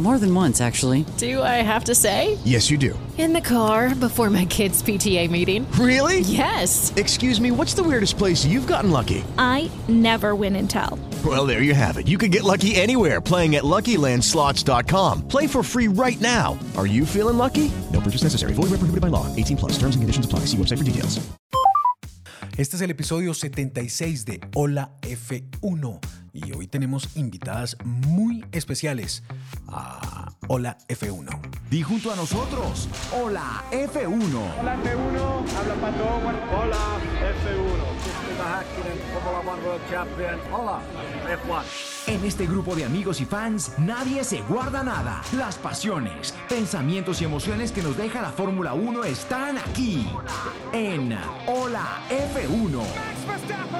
More than once, actually. Do I have to say? Yes, you do. In the car before my kids' PTA meeting. Really? Yes. Excuse me, what's the weirdest place you've gotten lucky? I never win and tell. Well, there you have it. You can get lucky anywhere playing at LuckyLandSlots.com. Play for free right now. Are you feeling lucky? No purchase necessary. Void where prohibited by law. 18 plus. Terms and conditions apply. See website for details. Este es el episodio 76 de Hola F1 y hoy tenemos invitadas muy especiales a Hola F1. Di junto a nosotros, Hola F1. Hola F1, habla Pato. Hola F1. Hola F1. En este grupo de amigos y fans, nadie se guarda nada. Las pasiones, pensamientos y emociones que nos deja la Fórmula 1 están aquí. En Hola F1.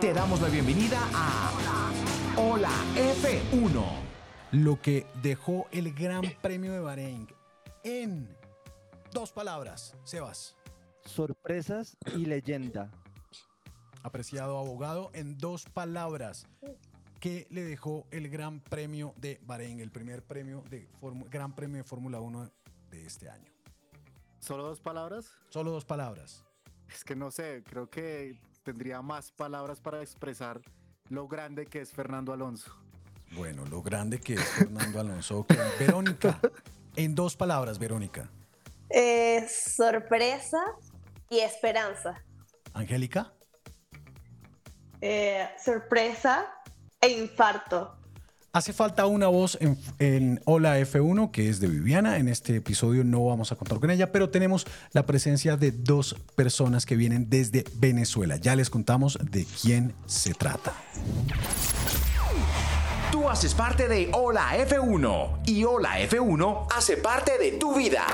Te damos la bienvenida a Hola F1. Lo que dejó el Gran Premio de Bahrein en dos palabras, Sebas. Sorpresas y leyenda. Apreciado abogado, en dos palabras. ¿Qué le dejó el Gran Premio de Bahrein, el primer premio de Formu- Gran Premio de Fórmula 1 de este año? ¿Solo dos palabras? Solo dos palabras. Es que no sé, creo que tendría más palabras para expresar lo grande que es Fernando Alonso. Bueno, lo grande que es Fernando Alonso. Verónica, en dos palabras, Verónica. Eh, sorpresa y esperanza. Angélica, Eh, sorpresa e infarto. Hace falta una voz en, Hola F1 que es de Viviana. En este episodio no vamos a contar con ella, pero tenemos la presencia de dos personas que vienen desde Venezuela. Ya les contamos de quién se trata. Tú haces parte de Hola F1 y Hola F1 hace parte de tu vida.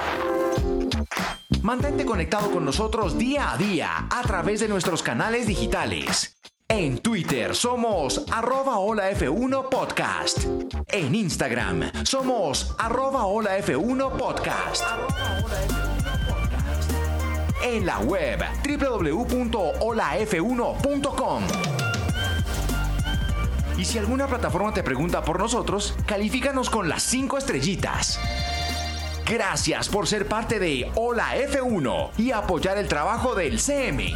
Mantente conectado con nosotros día a día a través de nuestros canales digitales. En Twitter somos arroba Hola F1 Podcast. En Instagram somos arroba Hola F1 Podcast. En la web www.holaf1.com. Y si alguna plataforma te pregunta por nosotros, califícanos con las 5 estrellitas. Gracias por ser parte de Hola F1 y apoyar el trabajo del CM.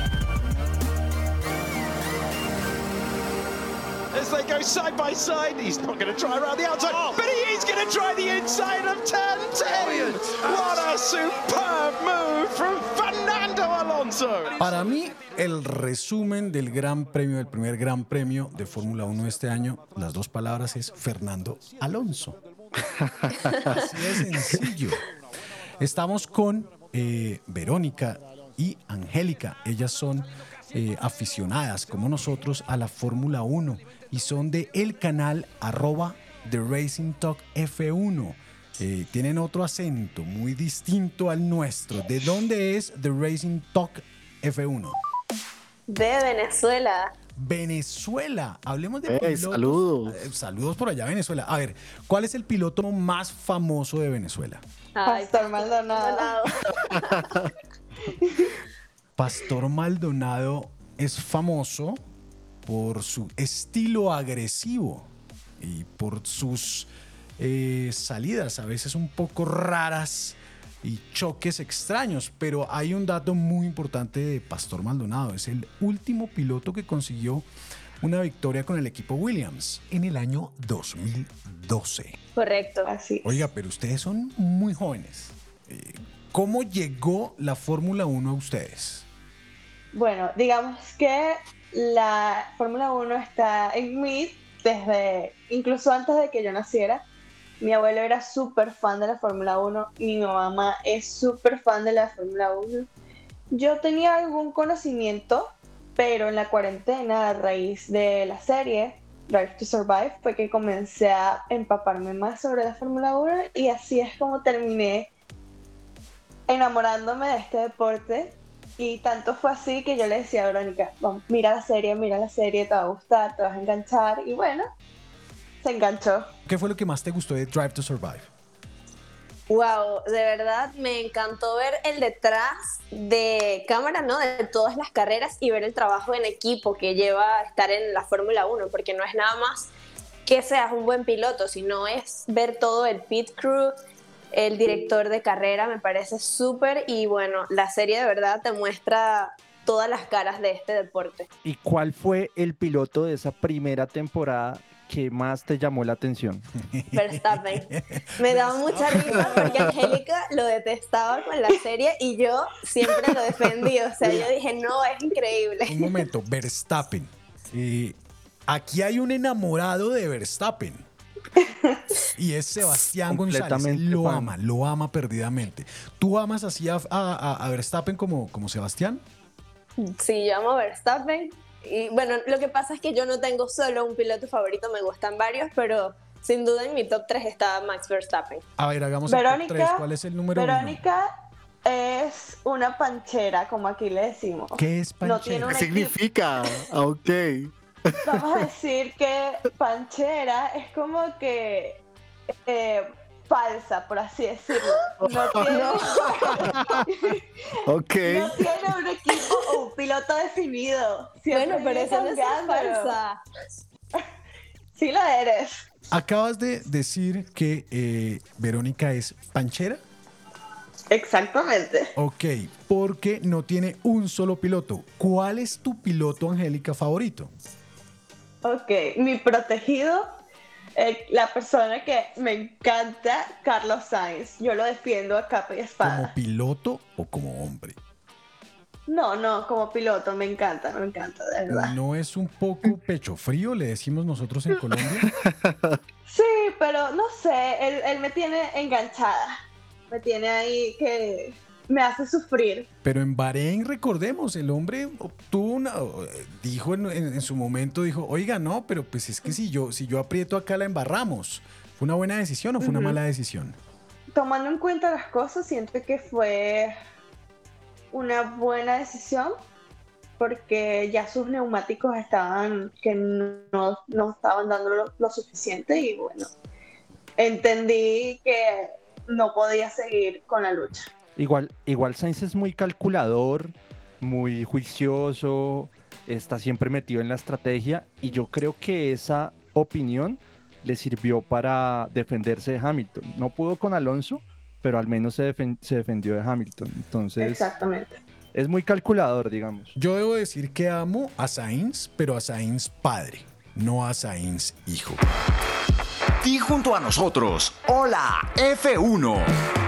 As they go side by side, he's not going to try around the outside, but he is going to try the inside of turn 10. What a superb move from Fernando Alonso. Para mí, el resumen del Gran Premio, del primer Gran Premio de Fórmula 1 de este año, las dos palabras es Fernando Alonso. Así de sencillo. Estamos con eh, Verónica y Angélica. Ellas son eh, aficionadas, como nosotros, a la Fórmula 1 y son de el canal arroba The Racing Talk F1. Eh, tienen otro acento muy distinto al nuestro. ¿De dónde es The Racing Talk F1? De Venezuela. Venezuela. Hablemos de Ey, pilotos. saludos. Eh, saludos por allá, Venezuela. A ver, ¿cuál es el piloto más famoso de Venezuela? Pastor Maldonado. Pastor Maldonado es famoso por su estilo agresivo y por sus eh, salidas a veces un poco raras y choques extraños, pero hay un dato muy importante de Pastor Maldonado, es el último piloto que consiguió una victoria con el equipo Williams en el año 2012. Correcto, así. Oiga, pero ustedes son muy jóvenes. Eh, ¿Cómo llegó la Fórmula 1 a ustedes? Bueno, digamos que la Fórmula 1 está en mí desde, incluso antes de que yo naciera. Mi abuelo era súper fan de la Fórmula 1 y mi mamá es súper fan de la Fórmula 1. Yo tenía algún conocimiento, pero en la cuarentena, a raíz de la serie Drive to Survive, fue que comencé a empaparme más sobre la Fórmula 1 y así es como terminé enamorándome de este deporte. Y tanto fue así que yo le decía a Verónica, vamos, mira la serie, mira la serie, te va a gustar, te vas a enganchar. Y bueno, se enganchó. ¿Qué fue lo que más te gustó de Drive to Survive? Wow, de verdad me encantó ver el detrás de cámara, ¿no? De todas las carreras y ver el trabajo en equipo que lleva a estar en la Fórmula 1, porque no es nada más que seas un buen piloto, sino es ver todo el pit crew, el director de carrera, me parece súper y bueno, la serie de verdad te muestra todas las caras de este deporte. ¿Y cuál fue el piloto de esa primera temporada que más te llamó la atención? Verstappen. Me daba mucha risa porque Angélica lo detestaba con la serie y yo siempre lo defendí. O sea, yo dije, no, es increíble. Un momento, Verstappen. Eh, aquí hay un enamorado de Verstappen. Y es Sebastián González. Lo fan. ama, lo ama perdidamente. ¿Tú amas así a, a- a- Verstappen como, como Sebastián? Sí, yo amo a Verstappen. Y bueno, lo que pasa es que yo no tengo solo un piloto favorito, me gustan varios, pero sin duda en mi top 3 está Max Verstappen. A ver, hagamos el top Verónica, 3. ¿Cuál es el número uno? Verónica es una panchera, como aquí le decimos. ¿Qué es No tiene panchera? un ¿Qué significa? Ah, ok. Vamos a decir que panchera es como que eh, falsa, por así decirlo. No tiene, Ok. no tiene un equipo o un piloto definido. Siempre Bueno, pero eso no es falsa. Sí lo eres. Acabas de decir que eh, Verónica es panchera. Exactamente. Ok, porque no tiene un solo piloto. ¿Cuál es tu piloto, Angélica, favorito? Ok, mi protegido, eh, la persona que me encanta, Carlos Sainz. Yo lo defiendo a capa y ¿Como espada. piloto o como hombre? No, no, como piloto, me encanta, me encanta, de verdad. ¿No es un poco pecho frío, le decimos nosotros en Colombia? Sí, pero no sé, él, él me tiene enganchada. Me tiene ahí que me hace sufrir. Pero en Bahrein, recordemos, el hombre obtuvo una, dijo en, en- en su momento, dijo, oiga, no, pero pues es que si yo, si yo aprieto acá la embarramos. ¿Fue una buena decisión o fue una mala decisión? Tomando en cuenta las cosas, siento que fue una buena decisión porque ya sus neumáticos estaban que no, no estaban dando lo, lo suficiente y bueno, entendí que no podía seguir con la lucha. Igual, igual Sainz es muy calculador, muy juicioso, está siempre metido en la estrategia y yo creo que esa opinión le sirvió para defenderse de Hamilton. No pudo con Alonso, pero al menos se, defen- se defendió de Hamilton. Entonces Exactamente. es muy calculador, digamos. Yo debo decir que amo a Sainz, pero a Sainz padre, no a Sainz hijo. Y junto a nosotros, hola F1.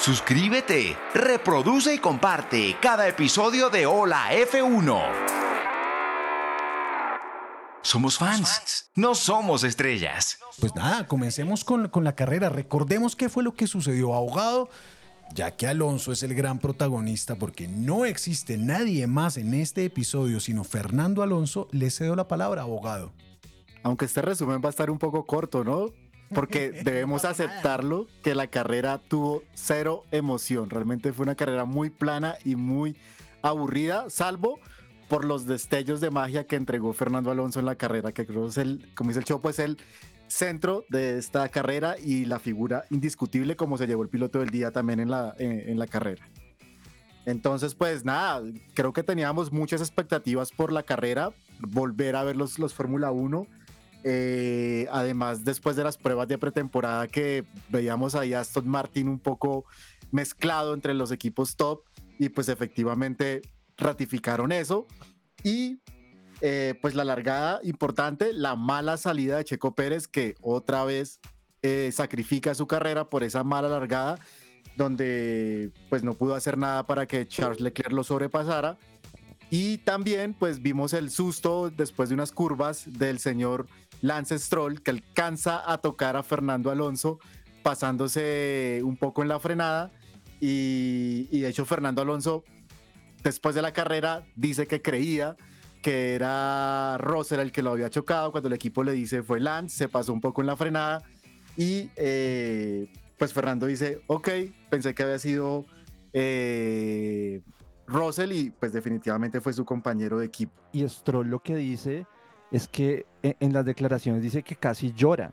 Suscríbete, reproduce y comparte cada episodio de Hola F1. Somos fans, no somos estrellas. Pues nada, comencemos con, con la carrera. Recordemos qué fue lo que sucedió, abogado, ya que Alonso es el gran protagonista, porque no existe nadie más en este episodio sino Fernando Alonso, le cedo la palabra, abogado. Aunque este resumen va a estar un poco corto, ¿no? Porque debemos aceptarlo que la carrera tuvo cero emoción. Realmente fue una carrera muy plana y muy aburrida, salvo por los destellos de magia que entregó Fernando Alonso en la carrera, que creo es el, como dice el Chopo, es el centro de esta carrera y la figura indiscutible como se llevó el piloto del día también en la, en, la carrera. Entonces, pues nada, creo que teníamos muchas expectativas por la carrera, volver a ver los, los Fórmula 1. Eh, además, después de las pruebas de pretemporada que veíamos ahí a Aston Martin un poco mezclado entre los equipos top y pues efectivamente ratificaron eso. Y eh, pues la largada importante, la mala salida de Checo Pérez, que otra vez eh, sacrifica su carrera por esa mala largada, donde pues no pudo hacer nada para que Charles Leclerc lo sobrepasara. Y también pues vimos el susto después de unas curvas del señor Lance Stroll, que alcanza a tocar a Fernando Alonso, pasándose un poco en la frenada. Y, de hecho Fernando Alonso, después de la carrera, dice que creía que era Russell el que lo había chocado, cuando el equipo le dice fue Lance, se pasó un poco en la frenada y eh, pues Fernando dice, ok, pensé que había sido eh, Russell y pues definitivamente fue su compañero de equipo. Y Stroll lo que dice es que e, en las declaraciones dice que casi llora.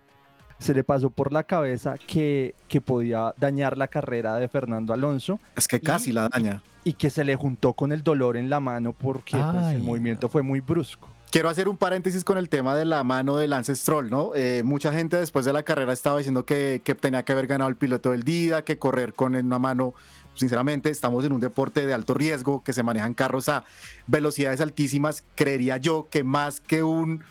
Se le pasó por la cabeza que, que podía dañar la carrera de Fernando Alonso. Es que casi la daña y que se le juntó con el dolor en la mano porque pues, el movimiento fue muy brusco. Quiero hacer un paréntesis con el tema de la mano de Lance Stroll, ¿no? Eh, mucha gente después de la carrera estaba diciendo que, que, tenía que haber ganado el piloto del día, que correr con una mano. Sinceramente, estamos en un deporte de alto riesgo, que se manejan carros a velocidades altísimas. Creería yo que más que un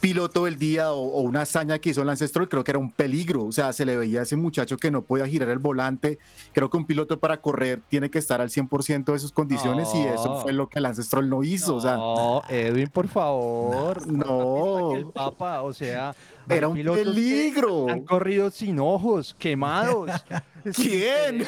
piloto del día o, una hazaña que hizo el Stroll, creo que era un peligro. O sea, se le veía a ese muchacho que no podía girar el volante. Creo que un piloto para correr tiene que estar al 100% de sus condiciones y eso fue lo que el Stroll no hizo. No, o sea, Edwin, por favo,r No. El Papa, o sea, era un peligro. Han corrido sin ojos, quemados. ¿Quién?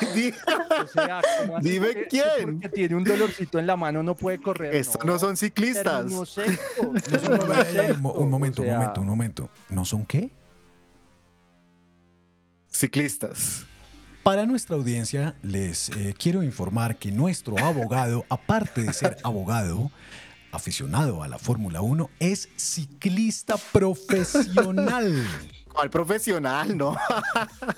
Dime quién. Que tiene un dolorcito en la mano, no puede correr. Estos no, son ciclistas. un, momento, un momento, un momento. ¿No son qué? Ciclistas. Para nuestra audiencia, les eh, quiero informar que nuestro abogado, aparte de ser abogado, aficionado a la Fórmula 1, es ciclista profesional. ¿Cuál profesional? No.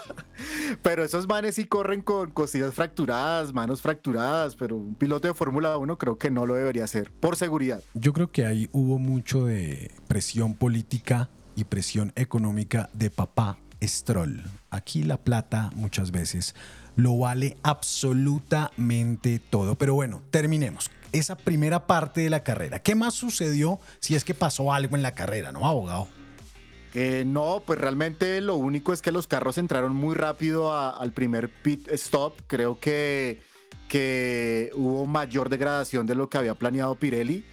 pero esos manes sí corren con costillas fracturadas, manos fracturadas, pero un piloto de Fórmula 1 creo que no lo debería hacer, por seguridad. Yo creo que ahí hubo mucho de presión política y presión económica de papá Stroll. Aquí la plata muchas veces lo vale absolutamente todo. Pero bueno, terminemos esa primera parte de la carrera. ¿Qué más sucedió si es que pasó algo en la carrera, no, abogado? Eh, no, pues realmente lo único es que los carros entraron muy rápido al primer pit stop. Creo que, que hubo mayor degradación de lo que había planeado Pirelli.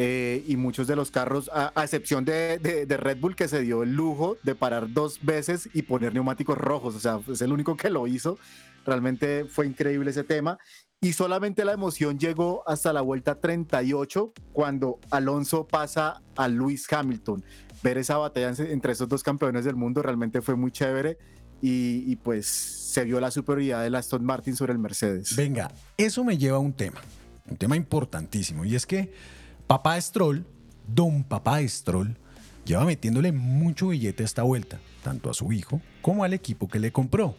Eh, y muchos de los carros, a, excepción de, de, Red Bull, que se dio el lujo de parar dos veces y poner neumáticos rojos. O sea, es el único que lo hizo. Realmente fue increíble ese tema y solamente la emoción llegó hasta la vuelta 38 cuando Alonso pasa a Lewis Hamilton. Ver esa batalla entre esos dos campeones del mundo realmente fue muy chévere y, pues se vio la superioridad del Aston Martin sobre el Mercedes. Venga, eso me lleva a un tema, un tema importantísimo y es que papá Stroll, don papá Stroll, lleva metiéndole mucho billete a esta vuelta, tanto a su hijo como al equipo que le compró.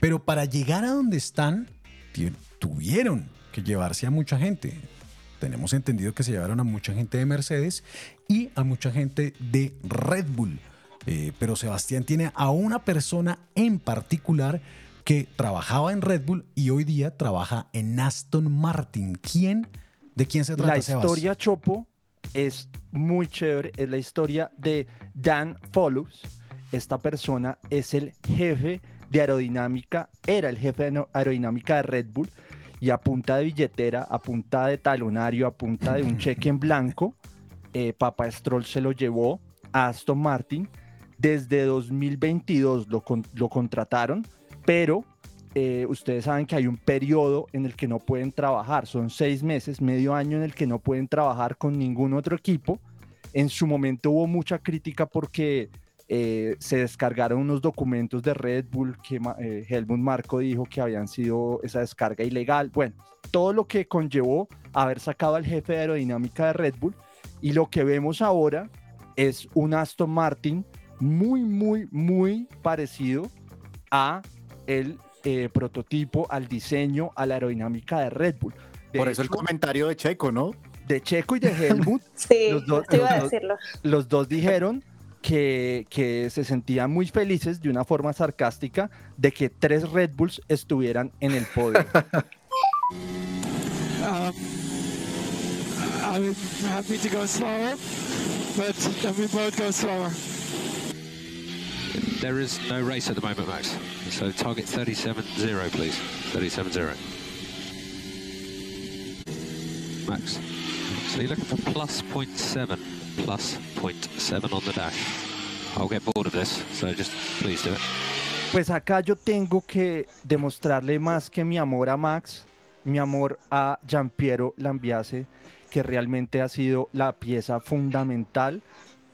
Pero para llegar a donde están, tuvieron que llevarse a mucha gente. Tenemos entendido que se llevaron a mucha gente de Mercedes y a mucha gente de Red Bull. Eh, pero Sebastián tiene a una persona en particular que trabajaba en Red Bull y hoy día trabaja en Aston Martin. ¿Quién? ¿De quién se trata? La historia Chopo es muy chévere. Es la historia de Dan Follows. Esta persona es el jefe de aerodinámica, era el jefe de aerodinámica de Red Bull y a punta de billetera, a punta de talonario, a punta de un cheque en blanco, eh, Papa Stroll se lo llevó a Aston Martin. Desde 2022 lo, lo contrataron, pero eh, ustedes saben que hay un periodo en el que no pueden trabajar, son seis meses, medio año en el que no pueden trabajar con ningún otro equipo. En su momento hubo mucha crítica porque eh, se descargaron unos documentos de Red Bull que eh, Helmut Marco dijo que habían sido esa descarga ilegal. Bueno, todo lo que conllevó haber sacado al jefe de aerodinámica de Red Bull y lo que vemos ahora es un Aston Martin muy, muy, muy parecido a el eh, prototipo, al diseño, a la aerodinámica de Red Bull. De Por eso el comentario de Checo, ¿no? de Checo y de Helmut, Sí, los dos- te iba a los dos- los dos dijeron que, que se sentían muy felices de una forma sarcástica de que tres Red Bulls estuvieran en el podio. Um, I'm happy to go slower, but we both go slower. There is no race at the moment, Max. So target 37.0, please. 37.0. Max. So you're looking for plus 0.7, plus 0.7 on the dash. I'll get bored of this, so just please do it. Pues acá yo tengo que demostrarle más que mi amor a Max, mi amor a Giampiero Lambiase, que realmente ha sido la pieza fundamental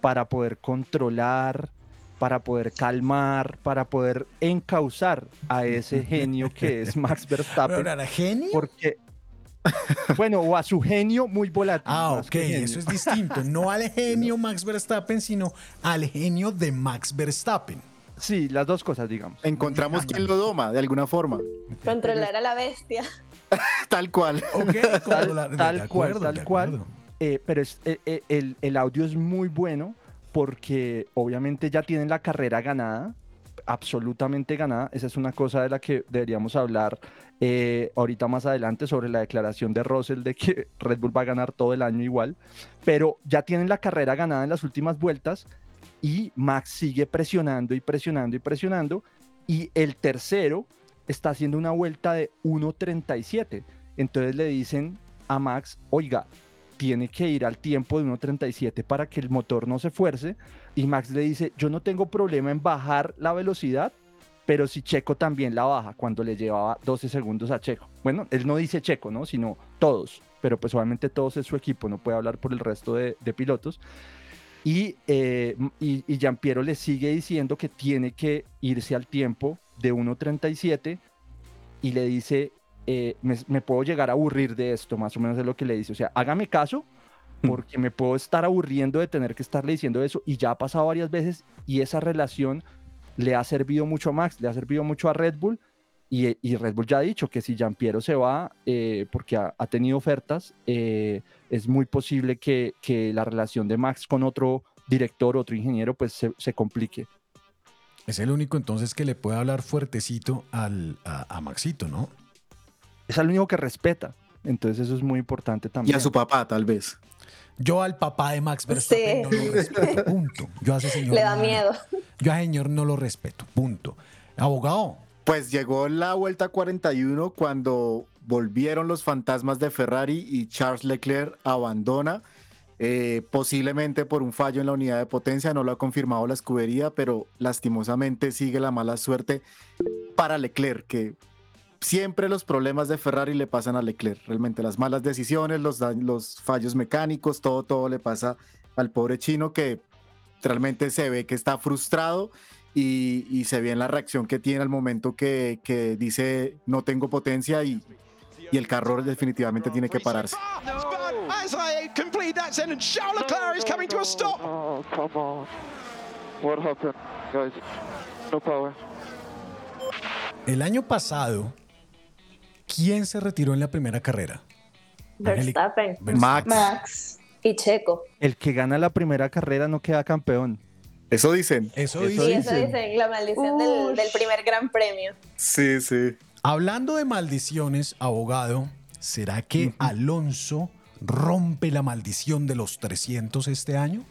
para poder controlar, para poder calmar, para poder encauzar a ese genio que es Max Verstappen. ¿Pero era genio? Porque, bueno, o a su genio muy volátil. Ah, ok, eso es distinto. No al genio Max Verstappen, sino al genio de Max Verstappen. Sí, las dos cosas, digamos. Encontramos quien lo doma, de alguna forma. Controlar a la bestia. Tal cual. Ok, tal, de tal cual, tal cual. Eh, pero es- eh, eh, el, el audio es muy bueno porque obviamente ya tienen la carrera ganada, absolutamente ganada. Esa es una cosa de la que deberíamos hablar eh, ahorita más adelante sobre la declaración de Russell de que Red Bull va a ganar todo el año igual. Pero ya tienen la carrera ganada en las últimas vueltas y Max sigue presionando y presionando y presionando. Y el tercero está haciendo una vuelta de 1.37. Entonces le dicen a Max, oiga, tiene que ir al tiempo de 1.37 para que el motor no se fuerce. Y Max le dice, yo no tengo problema en bajar la velocidad, pero si Checo también la baja cuando le llevaba 12 segundos a Checo. Bueno, él no dice Checo, ¿no? Sino todos, pero pues obviamente todos es su equipo, no puede hablar por el resto de, pilotos. Y, eh, y, y Giampiero le sigue diciendo que tiene que irse al tiempo de 1.37 y le dice, eh, me, me puedo llegar a aburrir de esto, más o menos es lo que le dice. O sea, hágame caso, porque me puedo estar aburriendo de tener que estarle diciendo eso y ya ha pasado varias veces y esa relación le ha servido mucho a Max, le ha servido mucho a Red Bull y, y Red Bull ya ha dicho que si Giampiero se va, eh, porque ha, ha tenido ofertas, eh, es muy posible que, que la relación de Max con otro director, otro ingeniero, pues se, se complique. Es el único entonces que le puede hablar fuertecito al, a, a Maxito, ¿no? Es el único que respeta. Entonces eso es muy importante también. Y a su papá, tal vez. Yo al papá de Max Verstappen Sí. no lo respeto, punto. Yo a ese señor Le da no- miedo. Yo a ese señor no lo respeto, punto. Abogado, Pues llegó la vuelta 41 cuando volvieron los fantasmas de Ferrari y Charles Leclerc abandona, eh, posiblemente por un fallo en la unidad de potencia, no lo ha confirmado la escudería, pero lastimosamente sigue la mala suerte para Leclerc, que siempre los problemas de Ferrari le pasan a Leclerc, realmente las malas decisiones, los, los fallos mecánicos, todo, todo le pasa al pobre chino que realmente se ve que está frustrado y, y se ve en la reacción que tiene al momento que, que dice no tengo potencia y, y el carro definitivamente tiene que pararse. As I complete that sentence, Charles Leclerc is coming to a stop. Oh, come on. What happened, guys? No power. el año pasado, ¿quién se retiró en la primera carrera? Verstappen. Verstappen. Max. Y Checo. El que gana la primera carrera no queda campeón. Eso dicen. Eso Eso dice. Sí, eso dicen, la maldición del, del primer gran premio. Sí, sí. Hablando de maldiciones, abogado, ¿será que Alonso rompe la maldición de los 300 este año?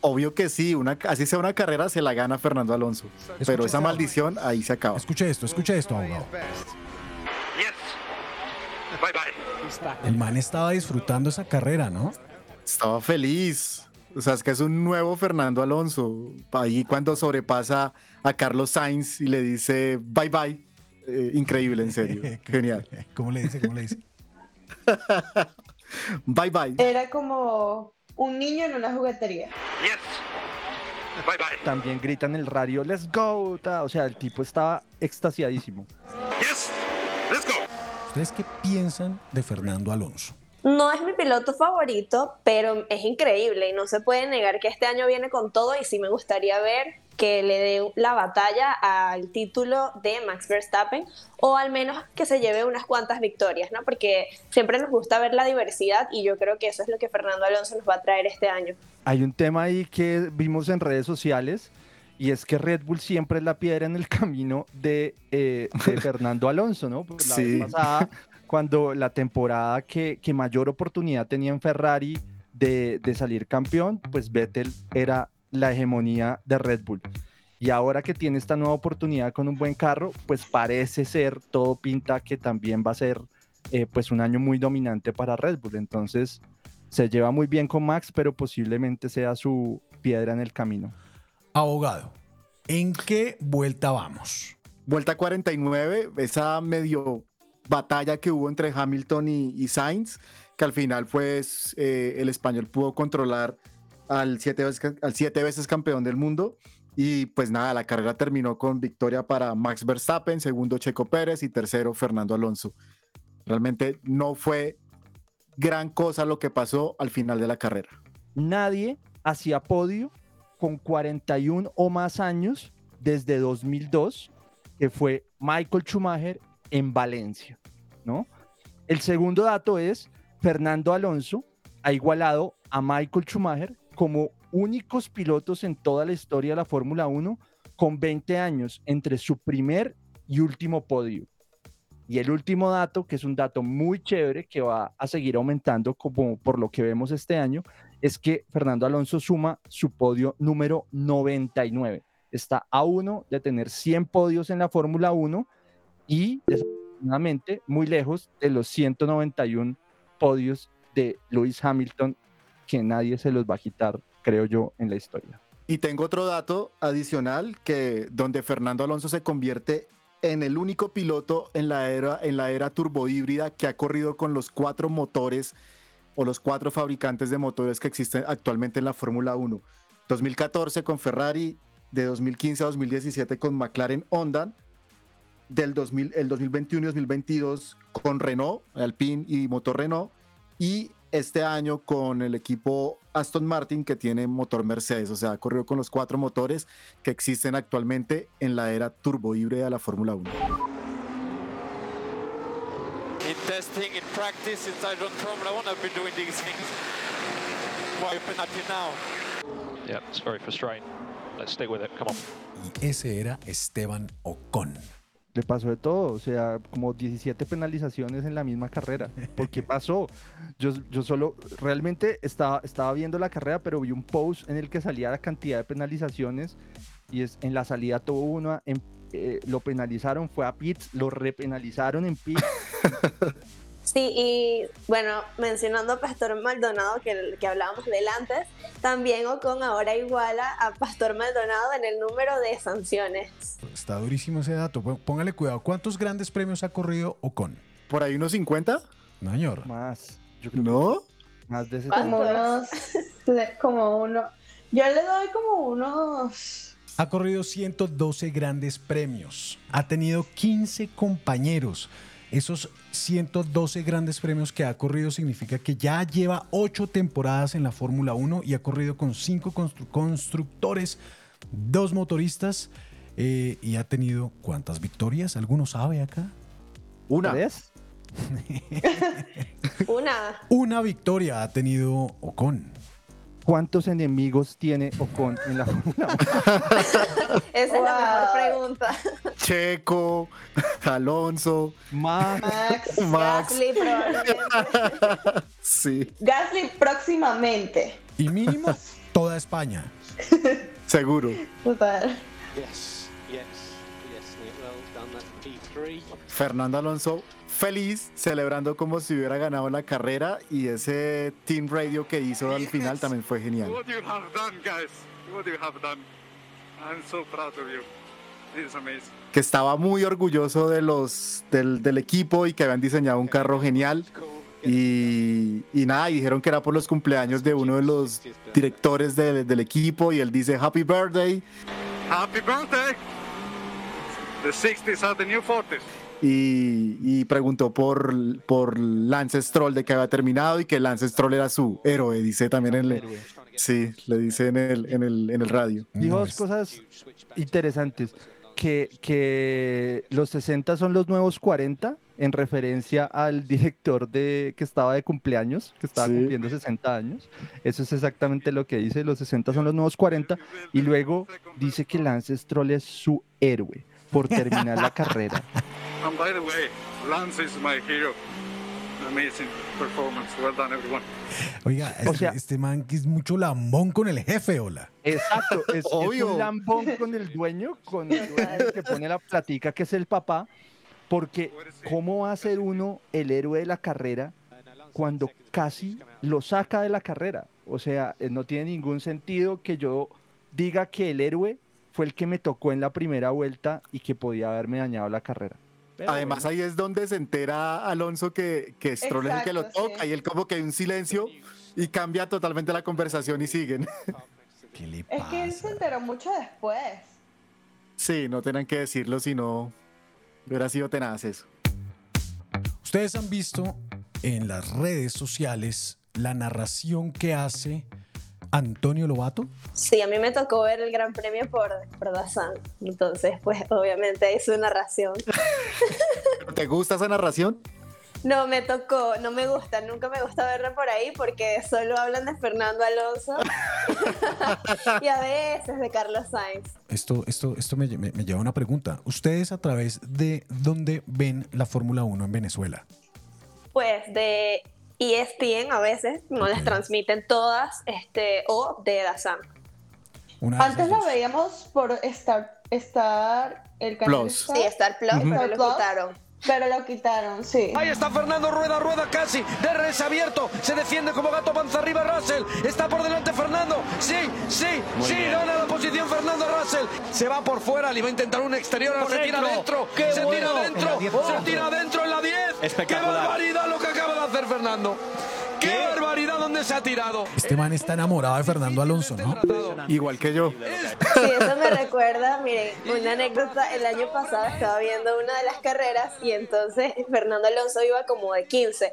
Obvio que sí, una, así sea una carrera se la gana Fernando Alonso. Pero esa maldición ahí se acaba. Escuche esto, escuche esto, abogado. Bye bye. El man estaba disfrutando esa carrera, ¿no? Estaba feliz. O sea, es que es un nuevo Fernando Alonso. Ahí cuando sobrepasa a Carlos Sainz y le dice bye bye. Eh, increíble, en serio. Genial. ¿Cómo le dice? ¿Cómo le dice? Bye bye. Era como un niño en una juguetería. Yes. Bye bye. También grita en el radio, let's go. ta, O sea, el tipo estaba extasiadísimo. Yes, let's go. ¿Ustedes qué piensan de Fernando Alonso? No es mi piloto favorito, pero es increíble y no se puede negar que este año viene con todo y sí me gustaría ver que le dé la batalla al título de Max Verstappen o al menos que se lleve unas cuantas victorias, ¿no? Porque siempre nos gusta ver la diversidad y yo creo que eso es lo que Fernando Alonso nos va a traer este año. Hay un tema ahí que vimos en redes sociales y es que Red Bull siempre es la piedra en el camino de, eh, de Fernando Alonso, ¿no? Pues la Sí. vez pasada, cuando la temporada que, que mayor oportunidad tenía en Ferrari de, de salir campeón, pues Vettel era la hegemonía de Red Bull. Y ahora que tiene esta nueva oportunidad con un buen carro, pues parece ser, todo pinta que también va a ser eh, pues un año muy dominante para Red Bull. Entonces se lleva muy bien con Max, pero posiblemente sea su piedra en el camino. Abogado, ¿en qué vuelta vamos? Vuelta 49, esa medio batalla que hubo entre Hamilton y, y Sainz, que al final pues eh, el español pudo controlar al siete, veces, al siete veces campeón del mundo. Y pues nada, la carrera terminó con victoria para Max Verstappen, segundo Checo Pérez y tercero Fernando Alonso. Realmente no fue gran cosa lo que pasó al final de la carrera. Nadie hacía podio con 41 o más años desde 2002, que fue Michael Schumacher en Valencia, ¿no? El segundo dato es Fernando Alonso ha igualado a Michael Schumacher como únicos pilotos en toda la historia de la Fórmula 1 con 20 años entre su primer y último podio. Y el último dato, que es un dato muy chévere que va a seguir aumentando como por lo que vemos este año, es que Fernando Alonso suma su podio número 99. Está a uno de tener 100 podios en la Fórmula 1 y desafortunadamente muy lejos de los 191 podios de Lewis Hamilton que nadie se los va a quitar, creo yo, en la historia. Y tengo otro dato adicional que donde Fernando Alonso se convierte en el único piloto en la era en la era turbohíbrida que ha corrido con los cuatro motores o los cuatro fabricantes de motores que existen actualmente en la Fórmula 1. 2014 con Ferrari, de 2015 a 2017 con McLaren Honda, del 2000, el 2021 y 2022 con Renault, Alpine y motor Renault, y este año con el equipo Aston Martin que tiene motor Mercedes, o sea, corrió con los cuatro motores que existen actualmente en la era turbohíbrida de la Fórmula 1. In testing, in practice, since I run Formula One, I've been doing these things. Why open up you now? Yeah, it's very frustrating. Let's stick with it. Come on. Y ese era Esteban Ocon. Le pasó de todo, o sea, como 17 penalizaciones en la misma carrera. ¿Por qué pasó? Yo, yo solo, realmente estaba, estaba viendo la carrera, pero vi un post en el que salía la cantidad de penalizaciones y es, en la salida tuvo una, en- eh, lo penalizaron, fue a pits, lo repenalizaron en pits. Sí, y bueno, mencionando a Pastor Maldonado, que, que hablábamos de él antes, también Ocon ahora iguala a Pastor Maldonado en el número de sanciones. Está durísimo ese dato. Pó- Póngale cuidado. ¿Cuántos grandes premios ha corrido Ocon? ¿Por ahí unos 50? No, señor. Más. ¿No? Más de ese Como unos, como uno, yo le doy como unos, Ha corrido 112 grandes premios. Ha tenido 15 compañeros. Esos 112 grandes premios que ha corrido significa que ya lleva 8 temporadas en la Fórmula 1 y ha corrido con 5 constructores, 2 motoristas eh, y ha tenido ¿cuántas victorias? ¿Alguno sabe acá? Una. ¿Tres? Una. Una victoria ha tenido Ocon. ¿Cuántos enemigos tiene Ocon en la Fórmula 1? Esa es la mejor pregunta. Checo, Alonso, Max, Max, Max. Gasly probablemente. Sí, Gasly próximamente, Y mínimo toda España. seguro. total. Yes, yes, yes. Well done. That's P3. Fernando Alonso feliz, celebrando como si hubiera ganado la carrera y ese team radio que hizo al final también fue genial. What you have done, guys. What you have done. I'm so proud of you. Is amazing. Que estaba muy orgulloso de los, del, del equipo y que habían diseñado un carro genial. Y, y nada, y dijeron que era por los cumpleaños de uno de los directores de- del equipo y él dice Happy Birthday. Happy birthday! The 60s are the new 40s. Y, y preguntó por, por Lance Stroll de que había terminado y que Lance Stroll era su héroe, dice también en el, sí, le dice en el, en el, en el radio. Dijo dos cosas interesantes. Que, que los 60 son los nuevos 40, en referencia al director de que estaba de cumpleaños, que estaba Sí. cumpliendo 60 años. Eso es exactamente lo que dice, los 60 son los nuevos 40. Y luego dice que Lance Stroll es su héroe por terminar la carrera. And by the way, Lance is my hero. Amazing performance. Well done, everyone. Oiga, O este, sea- este man que es mucho lambón con el jefe, hola. Exacto, es, es Obvio. un lambón con el dueño, con el dueño que pone la platica, que es el papá, porque ¿cómo va a ser uno el héroe de la carrera cuando casi lo saca de la carrera? O sea, eh, no tiene ningún sentido que yo diga que el héroe fue el que me tocó en la primera vuelta y que podía haberme dañado la carrera. Pero Además bueno, ahí es donde se entera Alonso que, que Stroll es el que lo toca sí. y él como que hay un silencio y cambia totalmente la conversación y siguen. ¿Qué le Es que él se enteró mucho después. Sí, no tenían que decirlo, sino hubiera sido tenaz eso. Ustedes han visto en las redes sociales la narración que hace Antonio Lobato. Sí, a mí me tocó ver el Gran Premio por, por Dazan. Entonces, pues obviamente es su narración. ¿Te gusta esa narración? No, me tocó, no me gusta, nunca me gusta verlo por ahí porque solo hablan de Fernando Alonso y a veces de Carlos Sainz. Esto, esto, esto me, me- me lleva a una pregunta. ¿Ustedes a través de dónde ven la Fórmula 1 en Venezuela? Pues de E ESPN a veces no las transmiten todas, este, o de Dazan. Antes la veíamos por Star, Star el canal Plus. Star, Sí, Star Plus, pero Star lo quitaron. Pero lo quitaron, sí. Ahí está Fernando, rueda, rueda casi. DRS abierto. Se defiende como gato panza arriba Russell. Está por delante Fernando. Sí, sí, sí. Gana la posición Fernando Russell. Se va por fuera. Le va a intentar un exterior. Ahora se tira adentro. Se tira adentro. Se tira adentro en la 10. ¡Qué barbaridad lo que acaba de hacer Fernando! ¡Qué barbaridad donde se ha tirado! Este man está enamorado de Fernando Alonso, ¿no? Igual que yo. Sí, eso me recuerda, miren, una anécdota, el año pasado estaba viendo una de las carreras y entonces Fernando Alonso iba como de 15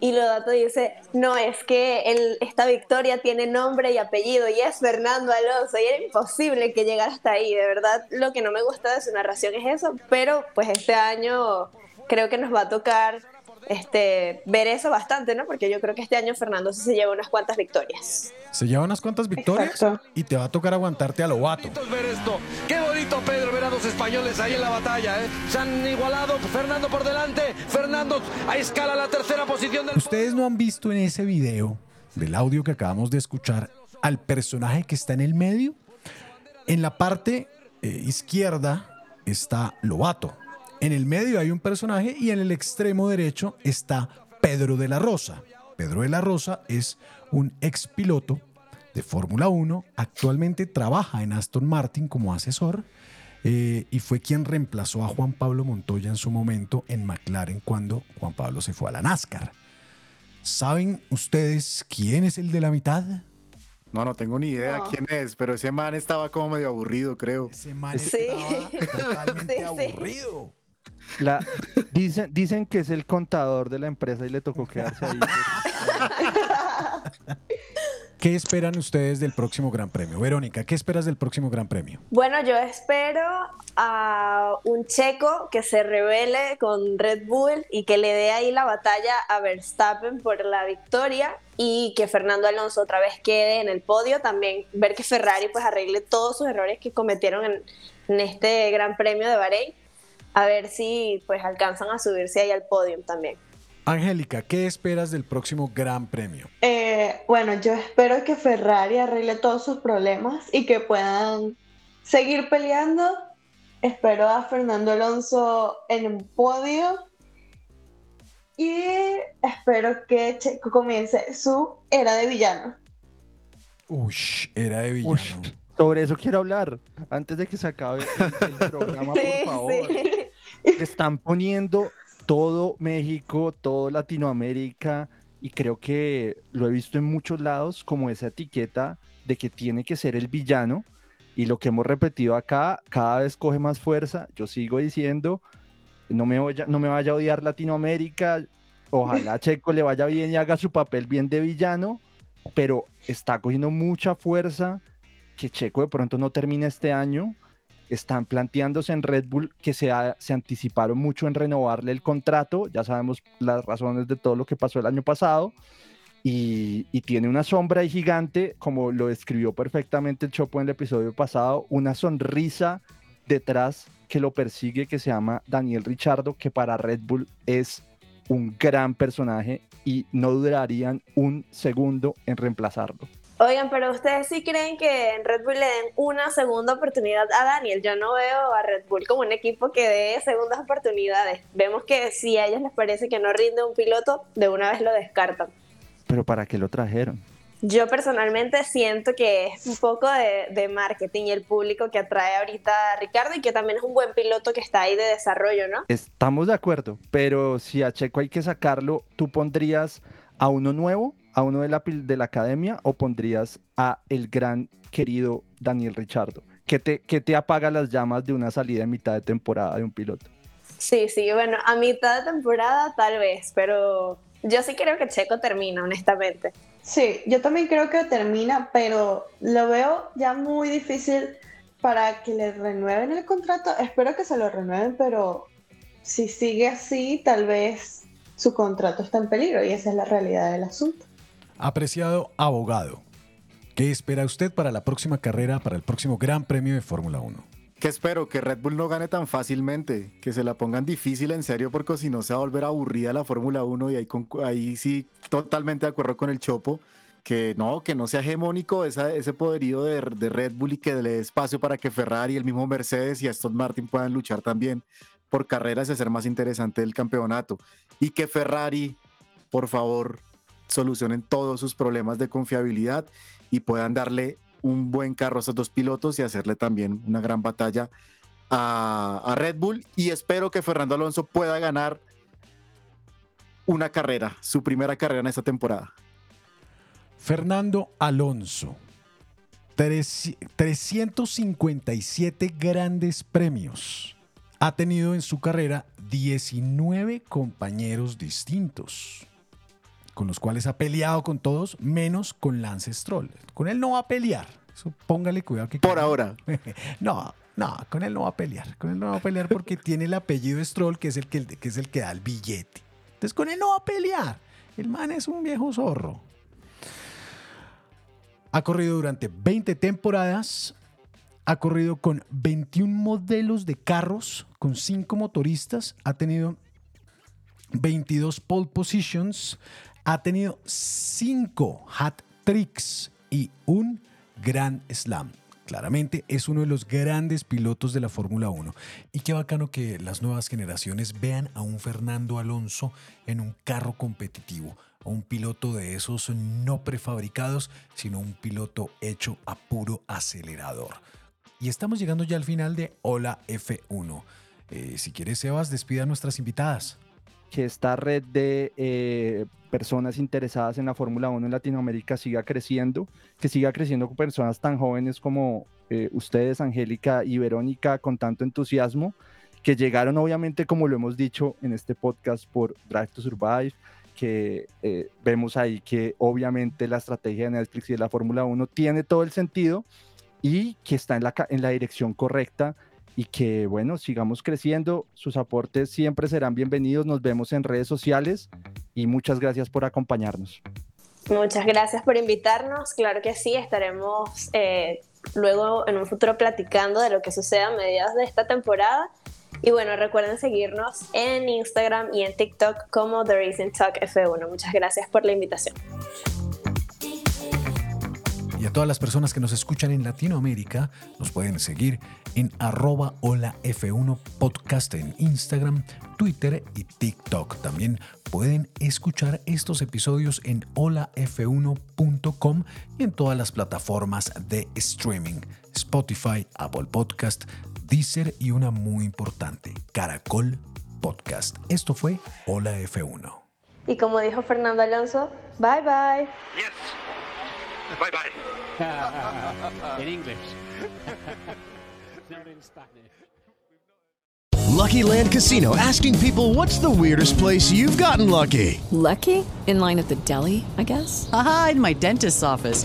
y Lodato dice, no, es que el- esta victoria tiene nombre y apellido y es Fernando Alonso y era imposible que llegara hasta ahí, de verdad lo que no me gusta de su narración es eso, pero pues este año creo que nos va a tocar este, ver eso bastante, ¿no? Porque yo creo que este año Fernando sí se lleva unas cuantas victorias. Se lleva unas cuantas victorias Exacto. y te va a tocar aguantarte a bonito es ver esto. Qué bonito, Pedro, ver a dos españoles ahí en la batalla. ¿eh? Se han igualado. Fernando por delante. Fernando a escala la tercera posición del. Ustedes no han visto en ese video del audio que acabamos de escuchar al personaje que está en el medio. En la parte eh, izquierda está Lobato. En el medio hay un personaje y en el extremo derecho está Pedro de la Rosa. Pedro de la Rosa es un ex piloto de Fórmula 1. Actualmente trabaja en Aston Martin como asesor eh, y fue quien reemplazó a Juan Pablo Montoya en su momento en McLaren cuando Juan Pablo se fue a la NASCAR. ¿Saben ustedes quién es el de la mitad? No, no tengo ni idea No. quién es, pero ese man estaba como medio aburrido, creo. Ese man Sí. estaba totalmente Sí, sí. aburrido. La, dicen, dicen que es el contador de la empresa y le tocó quedarse ahí. ¿Qué esperan ustedes del próximo Gran Premio? Verónica, ¿qué esperas del próximo Gran Premio? Bueno, yo espero a un checo que se revele con Red Bull y que le dé ahí la batalla a Verstappen por la victoria y que Fernando Alonso otra vez quede en el podio. También ver que Ferrari pues arregle todos sus errores que cometieron en, en este Gran Premio de Bahrein. A ver si pues alcanzan a subirse ahí al podio también. Angélica, ¿qué esperas del próximo Gran Premio? Eh, bueno, yo espero que Ferrari arregle todos sus problemas y que puedan seguir peleando. Espero a Fernando Alonso en un podio. Y espero que Checo comience su era de villano. Uy, era de villano. Ush, sobre eso quiero hablar. Antes de que se acabe el, el programa, Sí, por favor. sí. Están poniendo todo México, todo Latinoamérica, y creo que lo he visto en muchos lados como esa etiqueta de que tiene que ser el villano, y lo que hemos repetido acá cada vez coge más fuerza. Yo sigo diciendo, no me, vaya, no me vaya a odiar Latinoamérica, ojalá a Checo le vaya bien y haga su papel bien de villano, pero está cogiendo mucha fuerza que Checo de pronto no termine este año. Están planteándose en Red Bull que se, se anticiparon mucho en renovarle el contrato. Ya sabemos las razones de todo lo que pasó el año pasado. Y, tiene una sombra gigante, como lo describió perfectamente Chopo en el episodio pasado, una sonrisa detrás que lo persigue que se llama Daniel Richardo, que para Red Bull es un gran personaje y no durarían un segundo en reemplazarlo. Oigan, pero ustedes sí creen que en Red Bull le den una segunda oportunidad a Daniel. Yo no veo a Red Bull como un equipo que dé segundas oportunidades. Vemos que si a ellos les parece que no rinde un piloto, de una vez lo descartan. Pero ¿para qué lo trajeron? Yo personalmente siento que es un poco de, de, marketing y el público que atrae ahorita a Ricardo y que también es un buen piloto que está ahí de desarrollo, ¿no? Estamos de acuerdo, pero si a Checo hay que sacarlo, ¿tú pondrías a uno nuevo, a uno de la, de la academia o pondrías a el gran querido Daniel Richardo? ¿Qué te, ¿Qué te apaga las llamas de una salida en mitad de temporada de un piloto? Sí, sí, bueno, a mitad de temporada tal vez, pero yo sí creo que Checo termina, honestamente. Sí, yo también creo que termina, pero lo veo ya muy difícil para que le renueven el contrato. Espero que se lo renueven, pero si sigue así, tal vez su contrato está en peligro y esa es la realidad del asunto. Apreciado abogado, ¿qué espera usted para la próxima carrera, para el próximo Gran Premio de Fórmula 1? Que espero que Red Bull no gane tan fácilmente, que se la pongan difícil en serio, porque si no se va a volver aburrida la Fórmula 1 y ahí, sí totalmente de acuerdo con el Chopo, que no, que no sea hegemónico ese poderío de, de, Red Bull y que le dé espacio para que Ferrari, el mismo Mercedes y Aston Martin puedan luchar también por carreras y hacer más interesante el campeonato. Y que Ferrari, por favor, solucionen todos sus problemas de confiabilidad y puedan darle un buen carro a esos dos pilotos y hacerle también una gran batalla a, a, Red Bull. Y espero que Fernando Alonso pueda ganar una carrera, su primera carrera en esta temporada. Fernando Alonso, 357 grandes premios. Ha tenido en su carrera 19 compañeros distintos con los cuales ha peleado con todos, menos con Lance Stroll. Con él no va a pelear. Eso póngale cuidado que... Por ahora. no, no, con él no va a pelear. Con él no va a pelear porque tiene el apellido Stroll, que es el que, que es el que da el billete. Entonces con él no va a pelear. El man es un viejo zorro. Ha corrido durante 20 temporadas. Ha corrido con 21 modelos de carros, con 5 motoristas. Ha tenido 22 pole positions ha tenido cinco hat tricks y un Grand Slam. Claramente es uno de los grandes pilotos de la Fórmula 1. Y qué bacano que las nuevas generaciones vean a un Fernando Alonso en un carro competitivo, a un piloto de esos no prefabricados, sino un piloto hecho a puro acelerador. Y estamos llegando ya al final de Hola F1. Eh, si quieres, Sebas, despida a nuestras invitadas que esta red de eh, personas interesadas en la Fórmula 1 en Latinoamérica siga creciendo, que siga creciendo con personas tan jóvenes como eh, ustedes, Angélica y Verónica, con tanto entusiasmo, que llegaron obviamente, como lo hemos dicho en este podcast, por Drive to Survive, que eh, vemos ahí que obviamente la estrategia de Netflix y de la Fórmula 1 tiene todo el sentido y que está en la, en la dirección correcta y que, bueno, sigamos creciendo. Sus aportes siempre serán bienvenidos. Nos vemos en redes sociales y muchas gracias por acompañarnos. Muchas gracias por invitarnos. Claro que sí, estaremos eh, luego en un futuro platicando de lo que suceda a mediados de esta temporada. Y bueno, recuerden seguirnos en Instagram y en TikTok como The Racing Talk F1. Muchas gracias por la invitación. Y a todas las personas que nos escuchan en Latinoamérica, nos pueden seguir en arroba hola F1 podcast en Instagram, Twitter y TikTok. También pueden escuchar estos episodios en holaf1.com y en todas las plataformas de streaming, Spotify, Apple Podcast, Deezer y una muy importante, Caracol podcast. Esto fue Hola F1. Y como dijo Fernando Alonso, bye bye. Bye bye. In English. Lucky Land Casino asking people what's the weirdest place you've gotten lucky? Lucky? In line at the deli, I guess? Aha, in my dentist's office.